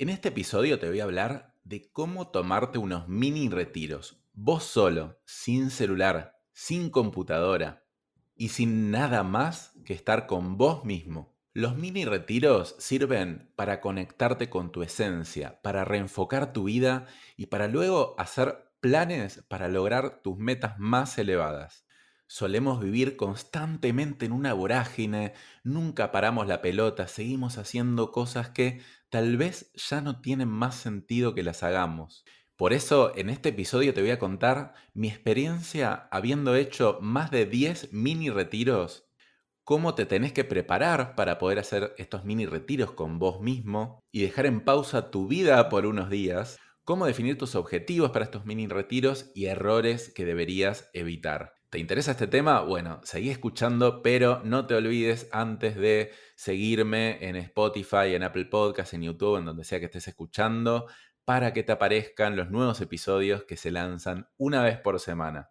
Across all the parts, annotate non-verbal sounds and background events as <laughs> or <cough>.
En este episodio te voy a hablar de cómo tomarte unos mini retiros, vos solo, sin celular, sin computadora y sin nada más que estar con vos mismo. Los mini retiros sirven para conectarte con tu esencia, para reenfocar tu vida y para luego hacer planes para lograr tus metas más elevadas. Solemos vivir constantemente en una vorágine, nunca paramos la pelota, seguimos haciendo cosas que tal vez ya no tienen más sentido que las hagamos. Por eso en este episodio te voy a contar mi experiencia habiendo hecho más de 10 mini retiros, cómo te tenés que preparar para poder hacer estos mini retiros con vos mismo y dejar en pausa tu vida por unos días, cómo definir tus objetivos para estos mini retiros y errores que deberías evitar. ¿Te interesa este tema? Bueno, seguí escuchando, pero no te olvides antes de seguirme en Spotify, en Apple Podcasts, en YouTube, en donde sea que estés escuchando, para que te aparezcan los nuevos episodios que se lanzan una vez por semana.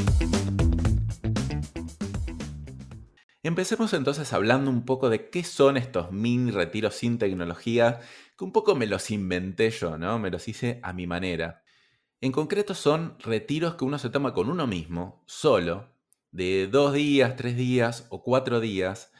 Empecemos entonces hablando un poco de qué son estos mini retiros sin tecnología, que un poco me los inventé yo, ¿no? Me los hice a mi manera. En concreto son retiros que uno se toma con uno mismo, solo, de dos días, tres días o cuatro días,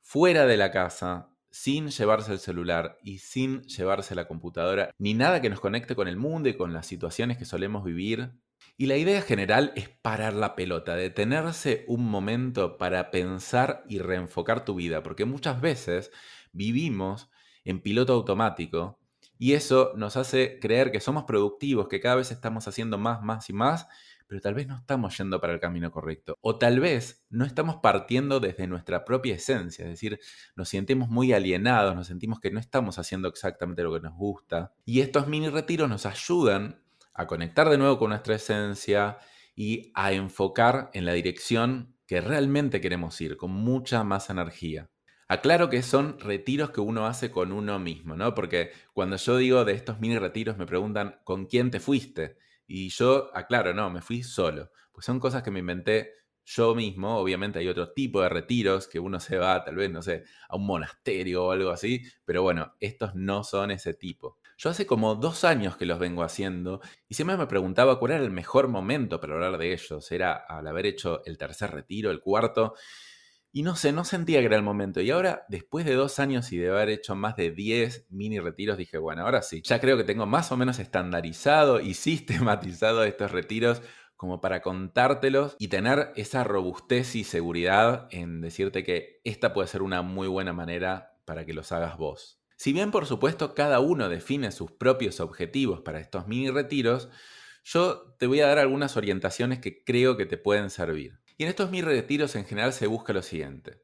fuera de la casa, sin llevarse el celular y sin llevarse la computadora, ni nada que nos conecte con el mundo y con las situaciones que solemos vivir y la idea general es parar la pelota, detenerse un momento para pensar y reenfocar tu vida, porque muchas veces vivimos en piloto automático y eso nos hace creer que somos productivos, que cada vez estamos haciendo más, más y más, pero tal vez no estamos yendo para el camino correcto. O tal vez no estamos partiendo desde nuestra propia esencia, es decir, nos sentimos muy alienados, nos sentimos que no estamos haciendo exactamente lo que nos gusta. Y estos mini retiros nos ayudan a conectar de nuevo con nuestra esencia y a enfocar en la dirección que realmente queremos ir, con mucha más energía. Aclaro que son retiros que uno hace con uno mismo, ¿no? Porque cuando yo digo de estos mini retiros me preguntan, ¿con quién te fuiste? Y yo aclaro, no, me fui solo. Pues son cosas que me inventé yo mismo. Obviamente hay otro tipo de retiros que uno se va, tal vez, no sé, a un monasterio o algo así. Pero bueno, estos no son ese tipo. Yo hace como dos años que los vengo haciendo y siempre me preguntaba cuál era el mejor momento para hablar de ellos. Era al haber hecho el tercer retiro, el cuarto. Y no sé, no sentía que era el momento. Y ahora, después de dos años y de haber hecho más de 10 mini retiros, dije, bueno, ahora sí, ya creo que tengo más o menos estandarizado y <laughs> sistematizado estos retiros como para contártelos y tener esa robustez y seguridad en decirte que esta puede ser una muy buena manera para que los hagas vos. Si bien por supuesto cada uno define sus propios objetivos para estos mini retiros, yo te voy a dar algunas orientaciones que creo que te pueden servir. Y en estos mini retiros en general se busca lo siguiente.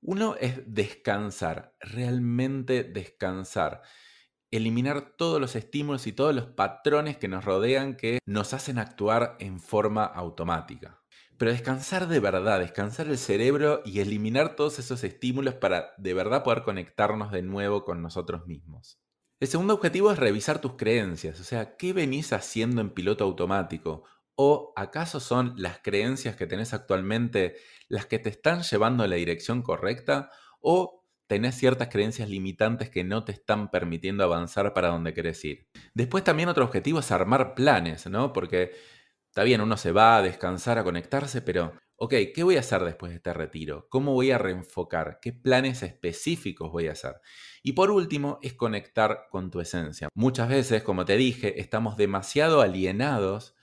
Uno es descansar, realmente descansar. Eliminar todos los estímulos y todos los patrones que nos rodean que nos hacen actuar en forma automática. Pero descansar de verdad, descansar el cerebro y eliminar todos esos estímulos para de verdad poder conectarnos de nuevo con nosotros mismos. El segundo objetivo es revisar tus creencias, o sea, ¿qué venís haciendo en piloto automático? ¿O acaso son las creencias que tenés actualmente las que te están llevando en la dirección correcta? ¿O tenés ciertas creencias limitantes que no te están permitiendo avanzar para donde querés ir? Después también otro objetivo es armar planes, ¿no? Porque Está bien, uno se va a descansar, a conectarse, pero, ok, ¿qué voy a hacer después de este retiro? ¿Cómo voy a reenfocar? ¿Qué planes específicos voy a hacer? Y por último, es conectar con tu esencia. Muchas veces, como te dije, estamos demasiado alienados,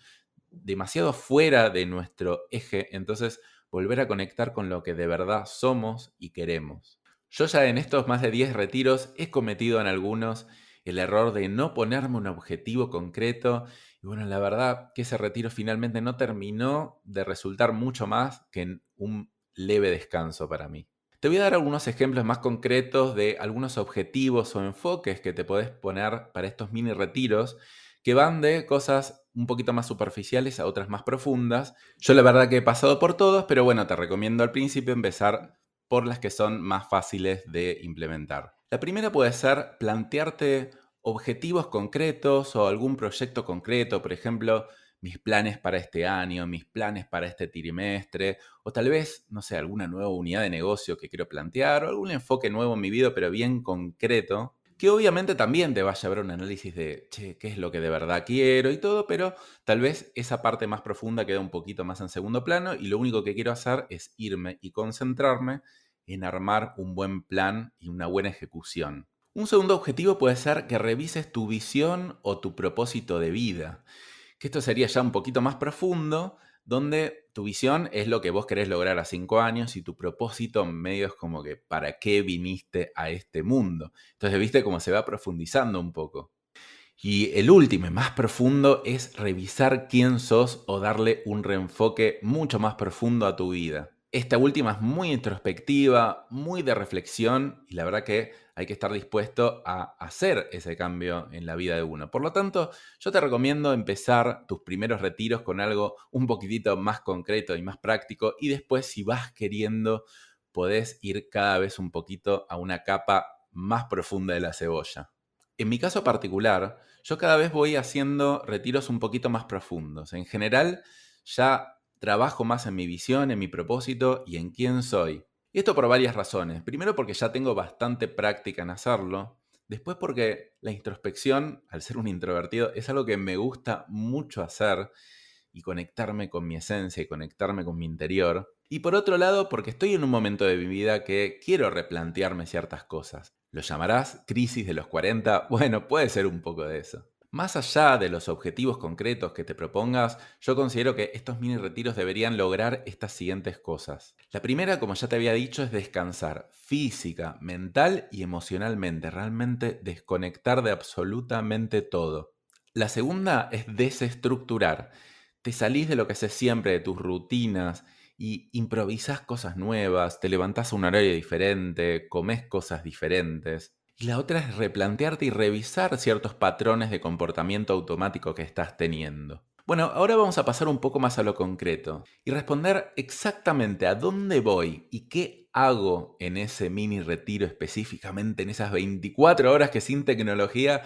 demasiado fuera de nuestro eje, entonces volver a conectar con lo que de verdad somos y queremos. Yo ya en estos más de 10 retiros he cometido en algunos el error de no ponerme un objetivo concreto y bueno, la verdad que ese retiro finalmente no terminó de resultar mucho más que en un leve descanso para mí. Te voy a dar algunos ejemplos más concretos de algunos objetivos o enfoques que te podés poner para estos mini retiros que van de cosas un poquito más superficiales a otras más profundas. Yo la verdad que he pasado por todos, pero bueno, te recomiendo al principio empezar por las que son más fáciles de implementar. La primera puede ser plantearte objetivos concretos o algún proyecto concreto, por ejemplo, mis planes para este año, mis planes para este trimestre, o tal vez, no sé, alguna nueva unidad de negocio que quiero plantear, o algún enfoque nuevo en mi vida, pero bien concreto, que obviamente también te va a a un análisis de, che, ¿qué es lo que de verdad quiero y todo? Pero tal vez esa parte más profunda queda un poquito más en segundo plano y lo único que quiero hacer es irme y concentrarme en armar un buen plan y una buena ejecución. Un segundo objetivo puede ser que revises tu visión o tu propósito de vida que esto sería ya un poquito más profundo, donde tu visión es lo que vos querés lograr a cinco años y tu propósito medio es como que para qué viniste a este mundo. Entonces, viste cómo se va profundizando un poco. Y el último y más profundo es revisar quién sos o darle un reenfoque mucho más profundo a tu vida. Esta última es muy introspectiva, muy de reflexión y la verdad que hay que estar dispuesto a hacer ese cambio en la vida de uno. Por lo tanto, yo te recomiendo empezar tus primeros retiros con algo un poquitito más concreto y más práctico y después si vas queriendo podés ir cada vez un poquito a una capa más profunda de la cebolla. En mi caso particular, yo cada vez voy haciendo retiros un poquito más profundos. En general, ya trabajo más en mi visión, en mi propósito y en quién soy. Y esto por varias razones. Primero porque ya tengo bastante práctica en hacerlo. Después porque la introspección, al ser un introvertido, es algo que me gusta mucho hacer y conectarme con mi esencia y conectarme con mi interior. Y por otro lado, porque estoy en un momento de mi vida que quiero replantearme ciertas cosas. ¿Lo llamarás crisis de los 40? Bueno, puede ser un poco de eso. Más allá de los objetivos concretos que te propongas, yo considero que estos mini retiros deberían lograr estas siguientes cosas. La primera, como ya te había dicho, es descansar física, mental y emocionalmente, realmente desconectar de absolutamente todo. La segunda es desestructurar. Te salís de lo que haces siempre, de tus rutinas, y improvisas cosas nuevas, te levantás a un horario diferente, comes cosas diferentes. Y la otra es replantearte y revisar ciertos patrones de comportamiento automático que estás teniendo. Bueno, ahora vamos a pasar un poco más a lo concreto y responder exactamente a dónde voy y qué hago en ese mini retiro específicamente en esas 24 horas que sin tecnología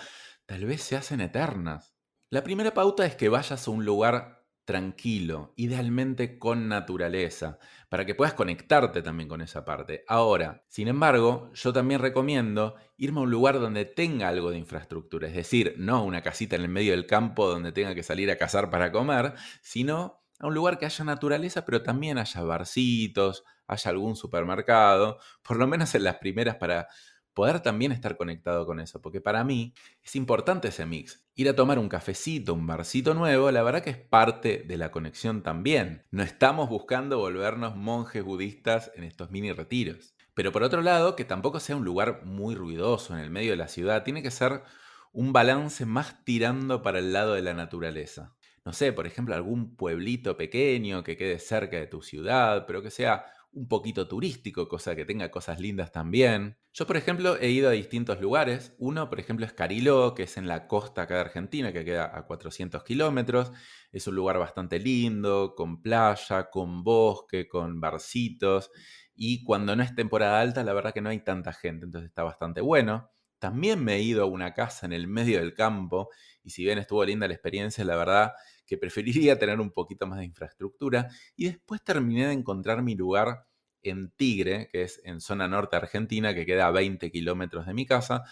tal vez se hacen eternas. La primera pauta es que vayas a un lugar tranquilo, idealmente con naturaleza, para que puedas conectarte también con esa parte. Ahora, sin embargo, yo también recomiendo irme a un lugar donde tenga algo de infraestructura, es decir, no una casita en el medio del campo donde tenga que salir a cazar para comer, sino a un lugar que haya naturaleza, pero también haya barcitos, haya algún supermercado, por lo menos en las primeras para poder también estar conectado con eso, porque para mí es importante ese mix. Ir a tomar un cafecito, un barcito nuevo, la verdad que es parte de la conexión también. No estamos buscando volvernos monjes budistas en estos mini retiros. Pero por otro lado, que tampoco sea un lugar muy ruidoso en el medio de la ciudad, tiene que ser un balance más tirando para el lado de la naturaleza. No sé, por ejemplo, algún pueblito pequeño que quede cerca de tu ciudad, pero que sea un poquito turístico, cosa que tenga cosas lindas también. Yo, por ejemplo, he ido a distintos lugares. Uno, por ejemplo, es Cariló, que es en la costa acá de Argentina, que queda a 400 kilómetros. Es un lugar bastante lindo, con playa, con bosque, con barcitos. Y cuando no es temporada alta, la verdad que no hay tanta gente, entonces está bastante bueno. También me he ido a una casa en el medio del campo y si bien estuvo linda la experiencia, la verdad que preferiría <laughs> tener un poquito más de infraestructura. Y después terminé de encontrar mi lugar en Tigre, que es en zona norte argentina, que queda a 20 kilómetros de mi casa,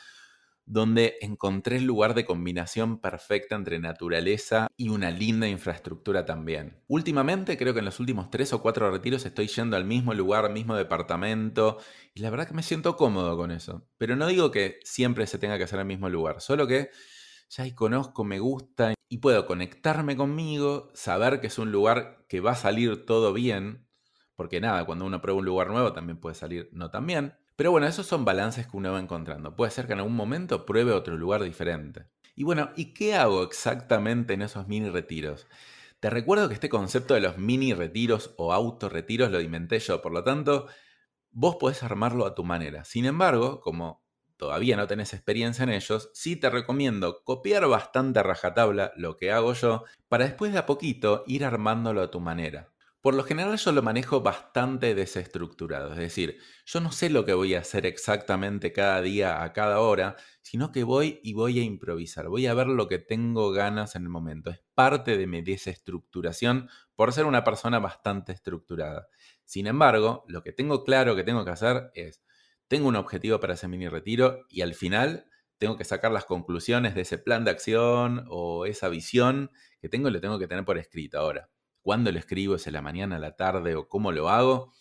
donde encontré el lugar de combinación perfecta entre naturaleza y una linda infraestructura también. Últimamente, creo que en los últimos tres o cuatro retiros estoy yendo al mismo lugar, mismo departamento, y la verdad que me siento cómodo con eso. Pero no digo que siempre se tenga que hacer el mismo lugar, solo que ya ahí conozco, me gusta y puedo conectarme conmigo, saber que es un lugar que va a salir todo bien, porque nada, cuando uno prueba un lugar nuevo también puede salir no tan bien. Pero bueno, esos son balances que uno va encontrando. Puede ser que en algún momento pruebe otro lugar diferente. Y bueno, ¿y qué hago exactamente en esos mini retiros? Te recuerdo que este concepto de los mini retiros o auto retiros lo inventé yo, por lo tanto, vos podés armarlo a tu manera. Sin embargo, como todavía no tenés experiencia en ellos, sí te recomiendo copiar bastante a rajatabla lo que hago yo para después de a poquito ir armándolo a tu manera. Por lo general yo lo manejo bastante desestructurado, es decir, yo no sé lo que voy a hacer exactamente cada día a cada hora, sino que voy y voy a improvisar, voy a ver lo que tengo ganas en el momento. Es parte de mi desestructuración por ser una persona bastante estructurada. Sin embargo, lo que tengo claro que tengo que hacer es, tengo un objetivo para ese mini retiro y al final tengo que sacar las conclusiones de ese plan de acción o esa visión que tengo y lo tengo que tener por escrito ahora cuándo lo escribo, es en la mañana, a la tarde o cómo lo hago,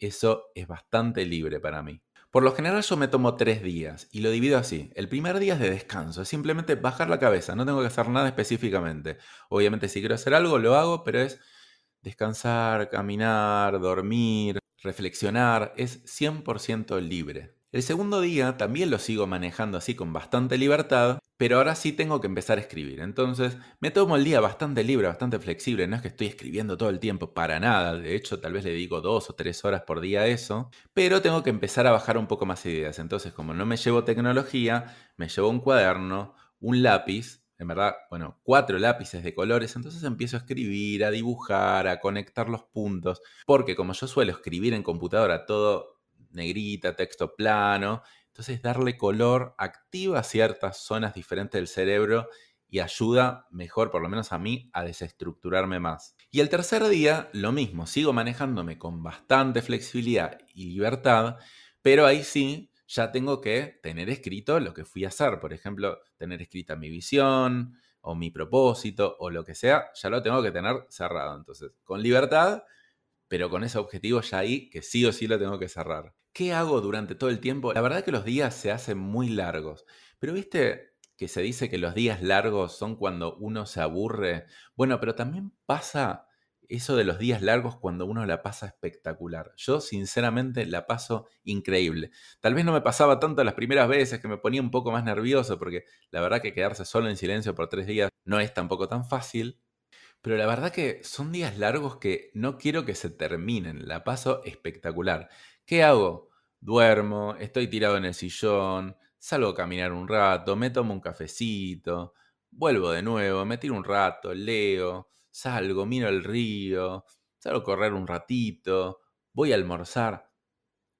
eso es bastante libre para mí. Por lo general yo me tomo tres días y lo divido así. El primer día es de descanso, es simplemente bajar la cabeza, no tengo que hacer nada específicamente. Obviamente si quiero hacer algo lo hago, pero es descansar, caminar, dormir, reflexionar, es 100% libre. El segundo día también lo sigo manejando así con bastante libertad, pero ahora sí tengo que empezar a escribir. Entonces me tomo el día bastante libre, bastante flexible. No es que estoy escribiendo todo el tiempo, para nada. De hecho, tal vez le digo dos o tres horas por día a eso. Pero tengo que empezar a bajar un poco más ideas. Entonces, como no me llevo tecnología, me llevo un cuaderno, un lápiz. En verdad, bueno, cuatro lápices de colores. Entonces empiezo a escribir, a dibujar, a conectar los puntos. Porque como yo suelo escribir en computadora todo negrita, texto plano. Entonces darle color activa ciertas zonas diferentes del cerebro y ayuda mejor, por lo menos a mí, a desestructurarme más. Y el tercer día, lo mismo, sigo manejándome con bastante flexibilidad y libertad, pero ahí sí ya tengo que tener escrito lo que fui a hacer. Por ejemplo, tener escrita mi visión o mi propósito o lo que sea, ya lo tengo que tener cerrado. Entonces, con libertad, pero con ese objetivo ya ahí que sí o sí lo tengo que cerrar. ¿Qué hago durante todo el tiempo? La verdad que los días se hacen muy largos, pero viste que se dice que los días largos son cuando uno se aburre. Bueno, pero también pasa eso de los días largos cuando uno la pasa espectacular. Yo sinceramente la paso increíble. Tal vez no me pasaba tanto las primeras veces que me ponía un poco más nervioso porque la verdad que quedarse solo en silencio por tres días no es tampoco tan fácil. Pero la verdad que son días largos que no quiero que se terminen. La paso espectacular. ¿Qué hago? Duermo, estoy tirado en el sillón, salgo a caminar un rato, me tomo un cafecito, vuelvo de nuevo, me tiro un rato, leo, salgo, miro el río, salgo a correr un ratito, voy a almorzar.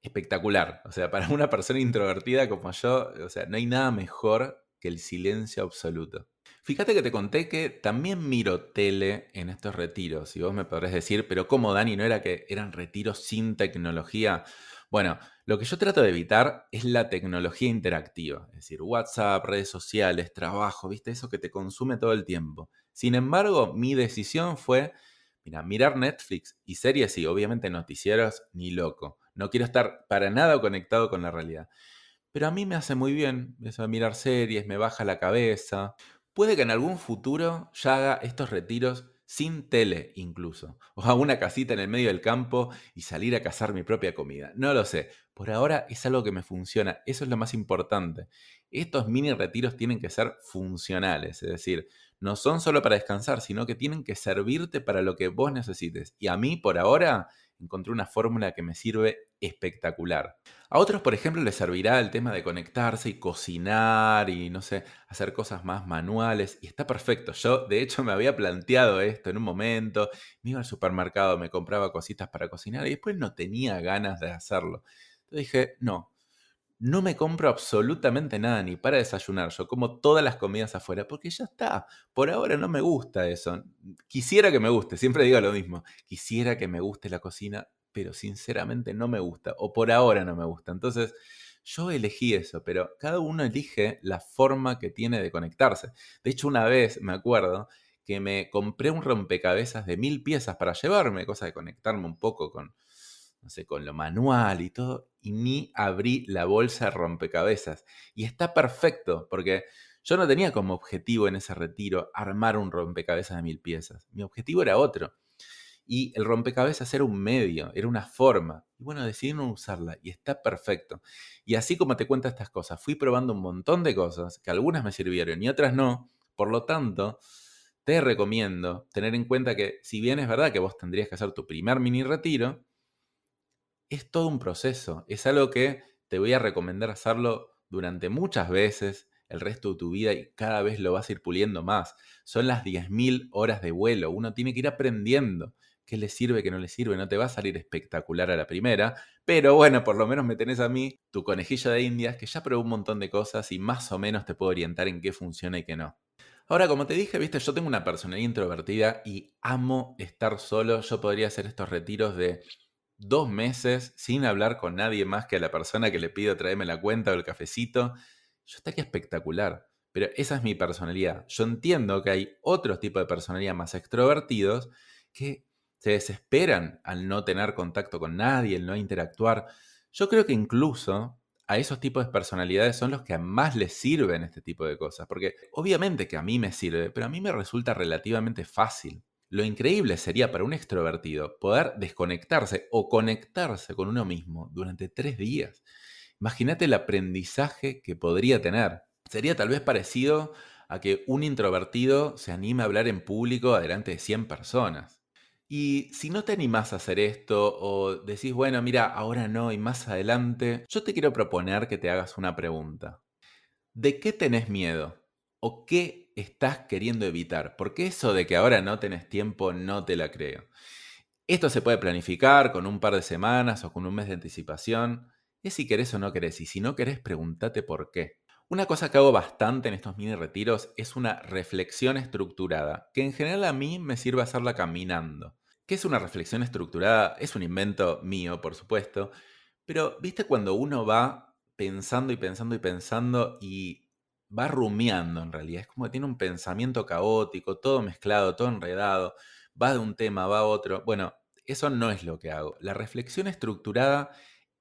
Espectacular. O sea, para una persona introvertida como yo, o sea, no hay nada mejor que el silencio absoluto. Fíjate que te conté que también miro tele en estos retiros. Y vos me podrás decir, pero ¿cómo, Dani? ¿No era que eran retiros sin tecnología? Bueno, lo que yo trato de evitar es la tecnología interactiva. Es decir, WhatsApp, redes sociales, trabajo, ¿viste? Eso que te consume todo el tiempo. Sin embargo, mi decisión fue, mira, mirar Netflix y series y obviamente noticieros, ni loco. No quiero estar para nada conectado con la realidad. Pero a mí me hace muy bien eso de mirar series, me baja la cabeza. Puede que en algún futuro ya haga estos retiros sin tele incluso, o a una casita en el medio del campo y salir a cazar mi propia comida. No lo sé, por ahora es algo que me funciona, eso es lo más importante. Estos mini retiros tienen que ser funcionales, es decir, no son solo para descansar, sino que tienen que servirte para lo que vos necesites. Y a mí, por ahora, encontré una fórmula que me sirve espectacular. A otros, por ejemplo, les servirá el tema de conectarse y cocinar y, no sé, hacer cosas más manuales. Y está perfecto. Yo, de hecho, me había planteado esto en un momento. Me iba al supermercado, me compraba cositas para cocinar y después no tenía ganas de hacerlo. Entonces dije, no, no me compro absolutamente nada ni para desayunar. Yo como todas las comidas afuera porque ya está. Por ahora no me gusta eso. Quisiera que me guste, siempre digo lo mismo. Quisiera que me guste la cocina, pero sinceramente no me gusta, o por ahora no me gusta. Entonces, yo elegí eso, pero cada uno elige la forma que tiene de conectarse. De hecho, una vez me acuerdo que me compré un rompecabezas de mil piezas para llevarme, cosa de conectarme un poco con, no sé, con lo manual y todo, y ni abrí la bolsa de rompecabezas. Y está perfecto, porque yo no tenía como objetivo en ese retiro armar un rompecabezas de mil piezas. Mi objetivo era otro. Y el rompecabezas era un medio, era una forma. Y bueno, decidí no usarla y está perfecto. Y así como te cuento estas cosas, fui probando un montón de cosas, que algunas me sirvieron y otras no. Por lo tanto, te recomiendo tener en cuenta que si bien es verdad que vos tendrías que hacer tu primer mini retiro, es todo un proceso, es algo que te voy a recomendar hacerlo durante muchas veces el resto de tu vida y cada vez lo vas a ir puliendo más. Son las 10.000 horas de vuelo, uno tiene que ir aprendiendo qué le sirve, qué no le sirve, no te va a salir espectacular a la primera, pero bueno, por lo menos me tenés a mí, tu conejillo de indias, que ya probó un montón de cosas y más o menos te puedo orientar en qué funciona y qué no. Ahora, como te dije, viste, yo tengo una personalidad introvertida y amo estar solo. Yo podría hacer estos retiros de dos meses sin hablar con nadie más que a la persona que le pido traerme la cuenta o el cafecito. Yo estaría espectacular. Pero esa es mi personalidad. Yo entiendo que hay otros tipos de personalidad más extrovertidos que se desesperan al no tener contacto con nadie, el no interactuar. Yo creo que incluso a esos tipos de personalidades son los que más les sirven este tipo de cosas, porque obviamente que a mí me sirve, pero a mí me resulta relativamente fácil. Lo increíble sería para un extrovertido poder desconectarse o conectarse con uno mismo durante tres días. Imagínate el aprendizaje que podría tener. Sería tal vez parecido a que un introvertido se anime a hablar en público delante de 100 personas. Y si no te animás a hacer esto o decís, bueno, mira, ahora no y más adelante, yo te quiero proponer que te hagas una pregunta. ¿De qué tenés miedo? ¿O qué estás queriendo evitar? Porque eso de que ahora no tenés tiempo no te la creo. Esto se puede planificar con un par de semanas o con un mes de anticipación. Es si querés o no querés. Y si no querés, pregúntate por qué. Una cosa que hago bastante en estos mini retiros es una reflexión estructurada, que en general a mí me sirve hacerla caminando. ¿Qué es una reflexión estructurada? Es un invento mío, por supuesto, pero viste cuando uno va pensando y pensando y pensando y va rumiando en realidad. Es como que tiene un pensamiento caótico, todo mezclado, todo enredado, va de un tema, va a otro. Bueno, eso no es lo que hago. La reflexión estructurada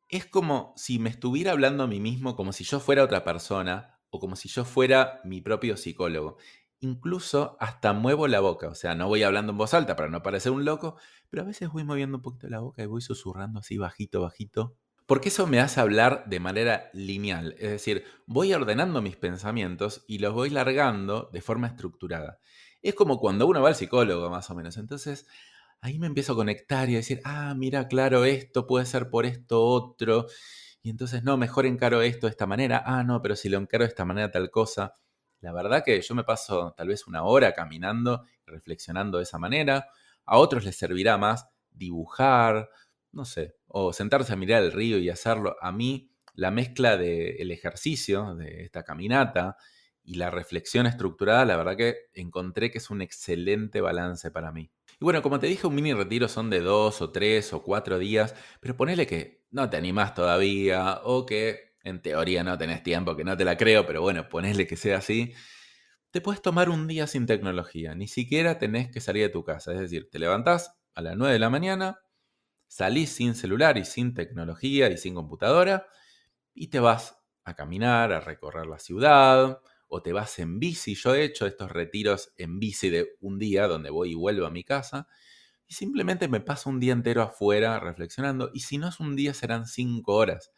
es como si me estuviera hablando a mí mismo como si yo fuera otra persona o como si yo fuera mi propio psicólogo. Incluso hasta muevo la boca, o sea, no voy hablando en voz alta para no parecer un loco, pero a veces voy moviendo un poquito la boca y voy susurrando así bajito, bajito, porque eso me hace hablar de manera lineal, es decir, voy ordenando mis pensamientos y los voy largando de forma estructurada. Es como cuando uno va al psicólogo, más o menos. Entonces, ahí me empiezo a conectar y a decir, ah, mira, claro, esto puede ser por esto otro. Y entonces, no, mejor encaro esto de esta manera. Ah, no, pero si lo encaro de esta manera, tal cosa. La verdad que yo me paso tal vez una hora caminando reflexionando de esa manera. A otros les servirá más dibujar, no sé, o sentarse a mirar el río y hacerlo. A mí, la mezcla del ejercicio, de esta caminata, y la reflexión estructurada, la verdad que encontré que es un excelente balance para mí. Y bueno, como te dije, un mini retiro son de dos o tres o cuatro días, pero ponele que no te animás todavía o que en teoría no tenés tiempo, que no te la creo, pero bueno, ponele que sea así. Te puedes tomar un día sin tecnología, ni siquiera tenés que salir de tu casa. Es decir, te levantás a las 9 de la mañana, salís sin celular y sin tecnología y sin computadora y te vas a caminar, a recorrer la ciudad o te vas en bici. Yo he hecho estos retiros en bici de un día donde voy y vuelvo a mi casa y simplemente me paso un día entero afuera reflexionando y si no es un día serán cinco horas.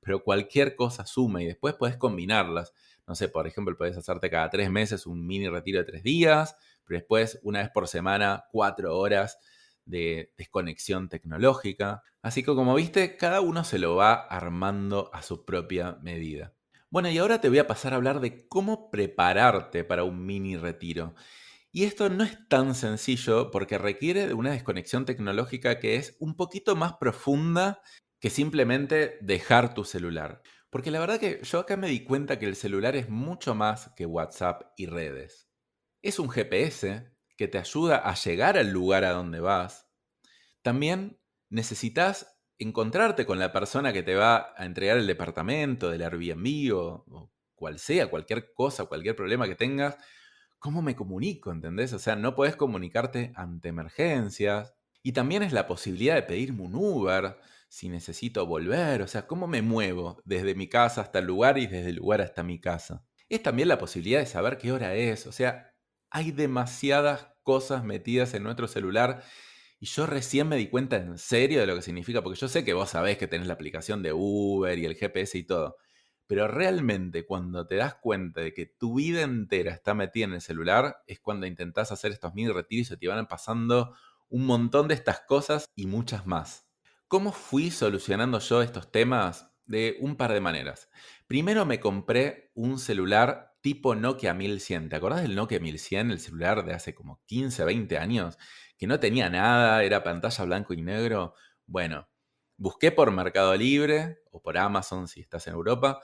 Pero cualquier cosa suma y después puedes combinarlas. No sé, por ejemplo, puedes hacerte cada tres meses un mini retiro de tres días, pero después una vez por semana cuatro horas de desconexión tecnológica. Así que como viste, cada uno se lo va armando a su propia medida. Bueno, y ahora te voy a pasar a hablar de cómo prepararte para un mini retiro. Y esto no es tan sencillo porque requiere de una desconexión tecnológica que es un poquito más profunda que simplemente dejar tu celular. Porque la verdad que yo acá me di cuenta que el celular es mucho más que WhatsApp y redes. Es un GPS, que te ayuda a llegar al lugar a donde vas, también necesitas encontrarte con la persona que te va a entregar el departamento del Airbnb o, o cual sea, cualquier cosa, cualquier problema que tengas. ¿Cómo me comunico? ¿Entendés? O sea, no puedes comunicarte ante emergencias. Y también es la posibilidad de pedirme un Uber si necesito volver. O sea, ¿cómo me muevo desde mi casa hasta el lugar y desde el lugar hasta mi casa? Es también la posibilidad de saber qué hora es. O sea, hay demasiadas cosas metidas en nuestro celular y yo recién me di cuenta en serio de lo que significa, porque yo sé que vos sabés que tenés la aplicación de Uber y el GPS y todo, pero realmente cuando te das cuenta de que tu vida entera está metida en el celular, es cuando intentás hacer estos mini retiros y te van pasando un montón de estas cosas y muchas más. ¿Cómo fui solucionando yo estos temas? De un par de maneras. Primero me compré un celular tipo Nokia 1100. ¿Te acordás del Nokia 1100, el celular de hace como 15, 20 años? Que no tenía nada, era pantalla blanco y negro. Bueno, busqué por Mercado Libre o por Amazon si estás en Europa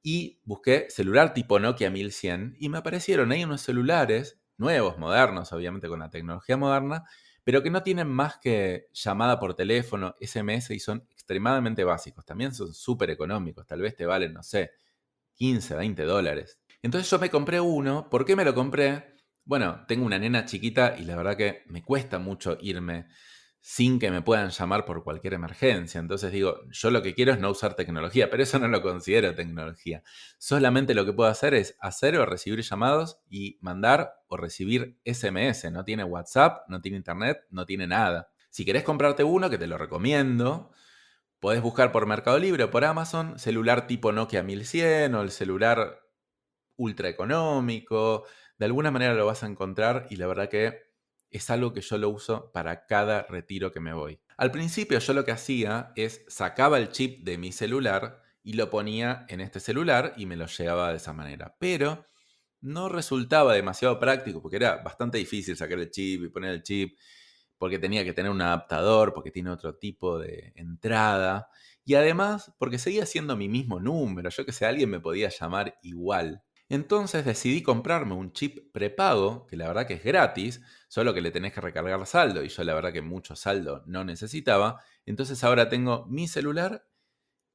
y busqué celular tipo Nokia 1100 y me aparecieron ahí unos celulares nuevos, modernos, obviamente con la tecnología moderna, pero que no tienen más que llamada por teléfono, SMS y son extremadamente básicos. También son súper económicos, tal vez te valen, no sé, 15, 20 dólares. Entonces yo me compré uno. ¿Por qué me lo compré? Bueno, tengo una nena chiquita y la verdad que me cuesta mucho irme sin que me puedan llamar por cualquier emergencia. Entonces digo, yo lo que quiero es no usar tecnología, pero eso no lo considero tecnología. Solamente lo que puedo hacer es hacer o recibir llamados y mandar o recibir SMS. No tiene WhatsApp, no tiene internet, no tiene nada. Si querés comprarte uno, que te lo recomiendo, podés buscar por Mercado Libre o por Amazon celular tipo Nokia 1100 o el celular ultra económico. De alguna manera lo vas a encontrar y la verdad que es algo que yo lo uso para cada retiro que me voy. Al principio yo lo que hacía es sacaba el chip de mi celular y lo ponía en este celular y me lo llevaba de esa manera. Pero no resultaba demasiado práctico porque era bastante difícil sacar el chip y poner el chip porque tenía que tener un adaptador, porque tiene otro tipo de entrada. Y además, porque seguía siendo mi mismo número, yo que sé, alguien me podía llamar igual. Entonces decidí comprarme un chip prepago, que la verdad que es gratis, solo que le tenés que recargar saldo y yo la verdad que mucho saldo no necesitaba. Entonces ahora tengo mi celular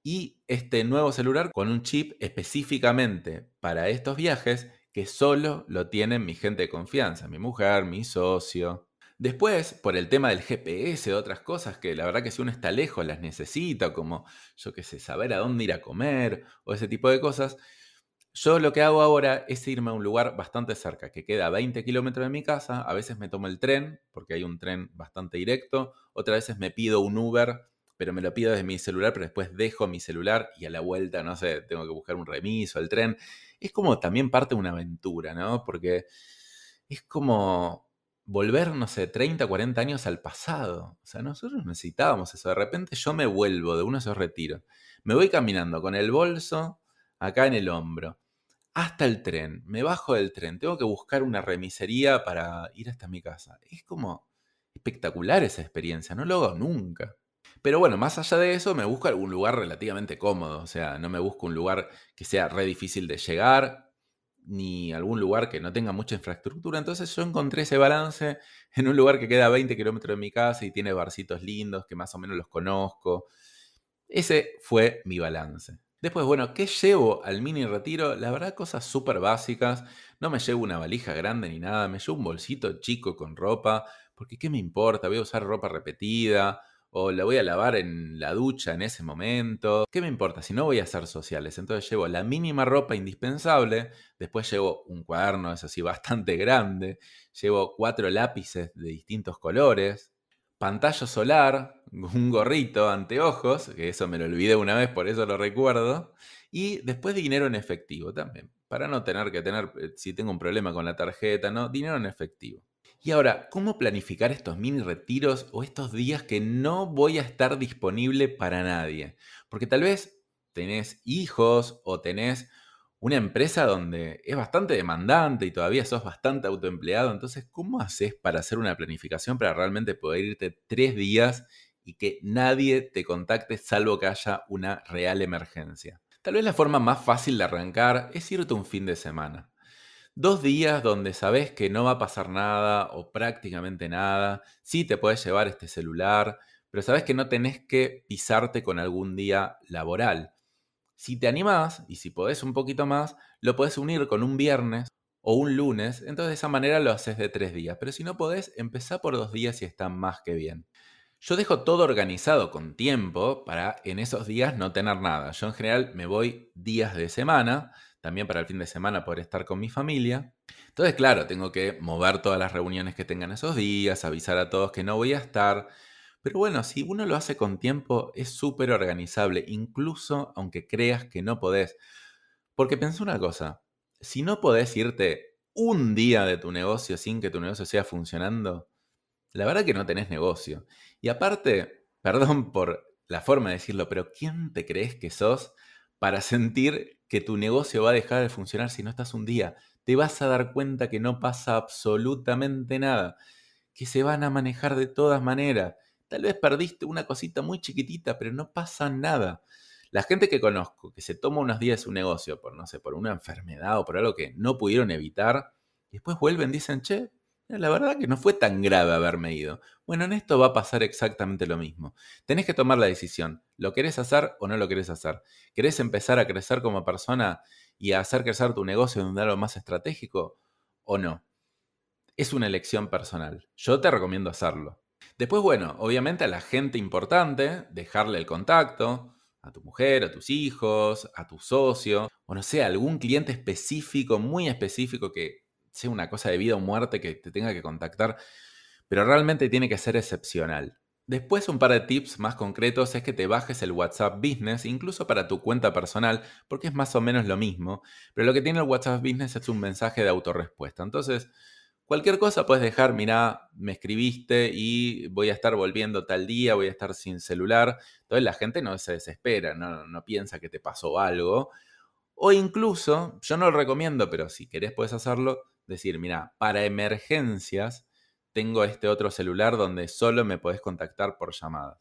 y este nuevo celular con un chip específicamente para estos viajes que solo lo tienen mi gente de confianza, mi mujer, mi socio. Después, por el tema del GPS, otras cosas que la verdad que si uno está lejos las necesita, como yo qué sé, saber a dónde ir a comer o ese tipo de cosas, yo lo que hago ahora es irme a un lugar bastante cerca, que queda a 20 kilómetros de mi casa. A veces me tomo el tren, porque hay un tren bastante directo. Otras veces me pido un Uber, pero me lo pido desde mi celular, pero después dejo mi celular y a la vuelta, no sé, tengo que buscar un remiso, el tren. Es como también parte de una aventura, ¿no? Porque es como volver, no sé, 30, 40 años al pasado. O sea, nosotros necesitábamos eso. De repente yo me vuelvo de uno de esos retiros. Me voy caminando con el bolso acá en el hombro, hasta el tren. Me bajo del tren, tengo que buscar una remisería para ir hasta mi casa. Es como espectacular esa experiencia, no lo hago nunca. Pero bueno, más allá de eso, me busco algún lugar relativamente cómodo. O sea, no me busco un lugar que sea re difícil de llegar, ni algún lugar que no tenga mucha infraestructura. Entonces yo encontré ese balance en un lugar que queda a 20 kilómetros de mi casa y tiene barcitos lindos que más o menos los conozco. Ese fue mi balance. Después, bueno, ¿qué llevo al mini retiro? La verdad, cosas súper básicas. No me llevo una valija grande ni nada, me llevo un bolsito chico con ropa, porque ¿qué me importa? Voy a usar ropa repetida o la voy a lavar en la ducha en ese momento. ¿Qué me importa si no voy a hacer sociales? Entonces llevo la mínima ropa indispensable, después llevo un cuaderno, es así, <laughs> bastante grande, llevo cuatro lápices de distintos colores, pantalla solar, <laughs> un gorrito, anteojos, que eso me lo olvidé una vez, por eso lo recuerdo, y después dinero en efectivo también, para no tener que tener, eh, si tengo un problema con la tarjeta, ¿no? Dinero en efectivo. Y ahora, ¿cómo planificar estos mini retiros o estos días que no voy a estar disponible para nadie? Porque tal vez tenés hijos o tenés una empresa donde es bastante demandante y todavía sos bastante autoempleado, entonces, ¿cómo haces para hacer una planificación para realmente poder irte tres días y que nadie te contacte salvo que haya una real emergencia? Tal vez la forma más fácil de arrancar es irte un fin de semana. Dos días donde sabes que no va a pasar nada o prácticamente nada, sí te puedes llevar este celular, pero sabes que no tenés que pisarte con algún día laboral. Si te animás y si podés un poquito más, lo podés unir con un viernes o un lunes, entonces de esa manera lo haces de tres días. Pero si no podés, empezá por dos días y está más que bien. Yo dejo todo organizado con tiempo para en esos días no tener nada. Yo en general me voy días de semana, también para el fin de semana poder estar con mi familia. Entonces, claro, tengo que mover todas las reuniones que tengan esos días, avisar a todos que no voy a estar. Pero bueno, si uno lo hace con tiempo, es súper organizable, incluso aunque creas que no podés. Porque pensé una cosa, si no podés irte un día de tu negocio sin que tu negocio sea funcionando, la verdad que no tenés negocio. Y aparte, <laughs> perdón por la forma de decirlo, pero ¿quién te crees que sos para sentir que tu negocio va a dejar de funcionar si no estás un día? Te vas a dar cuenta que no pasa absolutamente nada, que se van a manejar de todas maneras. Tal vez perdiste una cosita muy chiquitita, pero no pasa nada. La gente que conozco que se toma unos días su negocio por, no sé, por una enfermedad o por algo que no pudieron evitar, y después vuelven dicen, che, la verdad que no fue tan grave haberme ido. Bueno, en esto va a pasar exactamente lo mismo. Tenés que tomar la decisión. ¿Lo querés hacer o no lo querés hacer? ¿Querés empezar a crecer como persona y a hacer crecer tu negocio un lado más estratégico o no? Es una elección personal. Yo te recomiendo hacerlo. Después, bueno, obviamente a la gente importante, dejarle el contacto, a tu mujer, a tus hijos, a tu socio, o no sé, algún cliente específico, muy específico que sea una cosa de vida o muerte que te tenga que contactar, pero realmente tiene que ser excepcional. Después un par de tips más concretos es que te bajes el WhatsApp Business, incluso para tu cuenta personal, porque es más o menos lo mismo, pero lo que tiene el WhatsApp Business es un mensaje de autorrespuesta. Entonces, cualquier cosa puedes dejar, mira, me escribiste y voy a estar volviendo tal día, voy a estar sin celular. Entonces la gente no se desespera, no, no piensa que te pasó algo. O incluso, yo no lo recomiendo, pero si querés puedes hacerlo, decir, mira, para emergencias tengo este otro celular donde solo me podés contactar por llamada.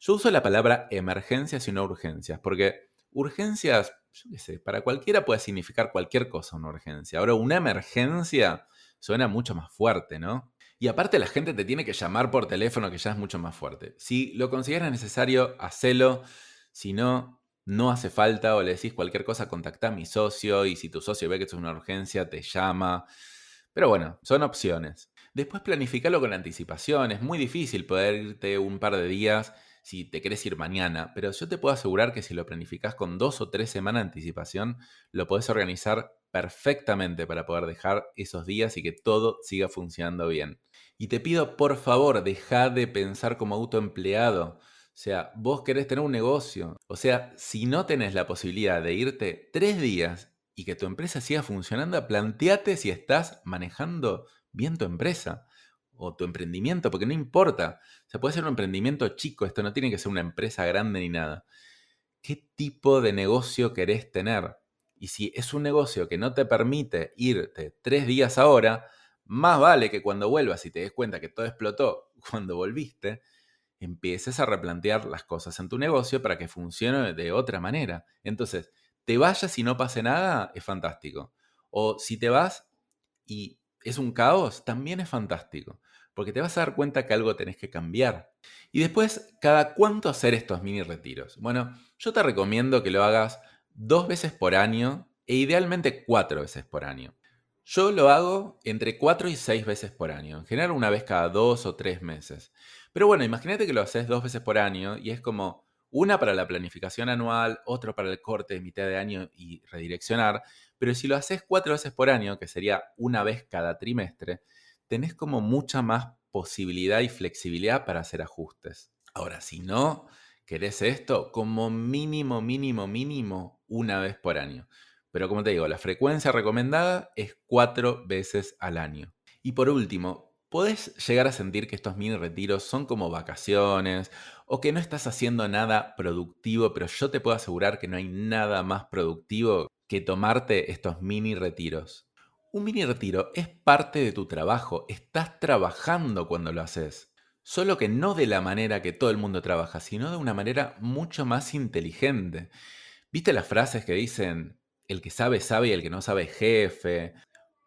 Yo uso la palabra emergencias y no urgencias, porque urgencias, yo qué sé, para cualquiera puede significar cualquier cosa una urgencia. Ahora, una emergencia suena mucho más fuerte, ¿no? Y aparte la gente te tiene que llamar por teléfono, que ya es mucho más fuerte. Si lo consideras necesario, hacelo. Si no, no hace falta o le decís cualquier cosa, contacta a mi socio y si tu socio ve que es una urgencia, te llama. Pero bueno, son opciones. Después planificalo con anticipación. Es muy difícil poder irte un par de días si te querés ir mañana, pero yo te puedo asegurar que si lo planificás con dos o tres semanas de anticipación, lo podés organizar perfectamente para poder dejar esos días y que todo siga funcionando bien. Y te pido por favor, deja de pensar como autoempleado. O sea, vos querés tener un negocio. O sea, si no tenés la posibilidad de irte tres días y que tu empresa siga funcionando, planteate si estás manejando bien tu empresa o tu emprendimiento, porque no importa. O sea, puede ser un emprendimiento chico, esto no tiene que ser una empresa grande ni nada. ¿Qué tipo de negocio querés tener? Y si es un negocio que no te permite irte tres días ahora, más vale que cuando vuelvas y te des cuenta que todo explotó <laughs> cuando volviste, empieces a replantear las cosas en tu negocio para que funcione de otra manera. Entonces, te vayas y no pase nada, es fantástico. O si te vas y es un caos, también es fantástico. Porque te vas a dar cuenta que algo tenés que cambiar. Y después, ¿cada cuánto hacer estos mini retiros? Bueno, yo te recomiendo que lo hagas dos veces por año e idealmente cuatro veces por año. Yo lo hago entre cuatro y seis veces por año, en general una vez cada dos o tres meses. Pero bueno, imagínate que lo haces dos veces por año y es como una para la planificación anual, otro para el corte de mitad de año y redireccionar. Pero si lo haces cuatro veces por año, que sería una vez cada trimestre, tenés como mucha más posibilidad y flexibilidad para hacer ajustes. Ahora, si no querés esto, como mínimo, mínimo, mínimo, una vez por año. Pero como te digo, la frecuencia recomendada es cuatro veces al año. Y por último, podés llegar a sentir que estos mini retiros son como vacaciones o que no estás haciendo nada productivo, pero yo te puedo asegurar que no hay nada más productivo que tomarte estos mini retiros. Un mini retiro es parte de tu trabajo, estás trabajando cuando lo haces. Solo que no de la manera que todo el mundo trabaja, sino de una manera mucho más inteligente. ¿Viste las frases que dicen, el que sabe sabe y el que no sabe jefe?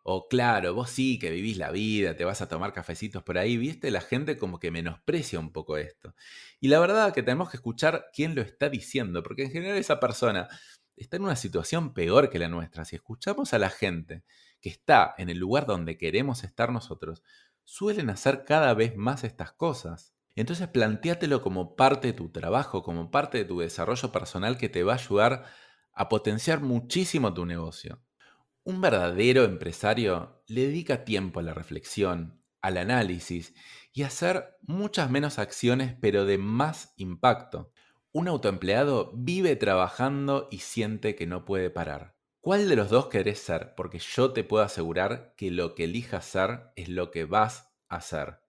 O claro, vos sí que vivís la vida, te vas a tomar cafecitos por ahí, viste, la gente como que menosprecia un poco esto. Y la verdad que tenemos que escuchar quién lo está diciendo, porque en general esa persona está en una situación peor que la nuestra. Si escuchamos a la gente que está en el lugar donde queremos estar nosotros, suelen hacer cada vez más estas cosas. Entonces planteátelo como parte de tu trabajo, como parte de tu desarrollo personal que te va a ayudar a potenciar muchísimo tu negocio. Un verdadero empresario le dedica tiempo a la reflexión, al análisis y a hacer muchas menos acciones pero de más impacto. Un autoempleado vive trabajando y siente que no puede parar. ¿Cuál de los dos querés ser? Porque yo te puedo asegurar que lo que elijas ser es lo que vas a hacer.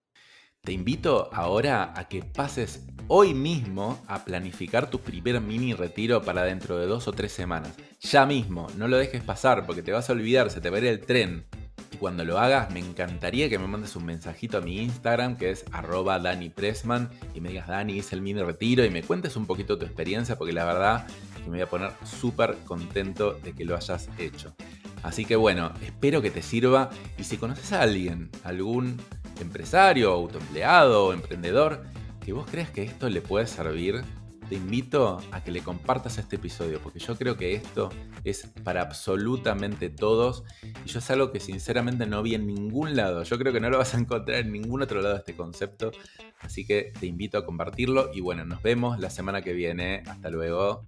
Te invito ahora a que pases hoy mismo a planificar tu primer mini retiro para dentro de dos o tres semanas. Ya mismo, no lo dejes pasar porque te vas a olvidar, se te va a ir el tren. Y cuando lo hagas, me encantaría que me mandes un mensajito a mi Instagram, que es arroba Dani Pressman, y me digas, Dani, hice el mini retiro, y me cuentes un poquito tu experiencia, porque la verdad que me voy a poner súper contento de que lo hayas hecho. Así que bueno, espero que te sirva, y si conoces a alguien, algún empresario, autoempleado emprendedor que vos creas que esto le puede servir, te invito a que le compartas este episodio, porque yo creo que esto es para absolutamente todos y yo es algo que sinceramente no vi en ningún lado. Yo creo que no lo vas a encontrar en ningún otro lado este concepto, así que te invito a compartirlo y bueno, nos vemos la semana que viene. Hasta luego.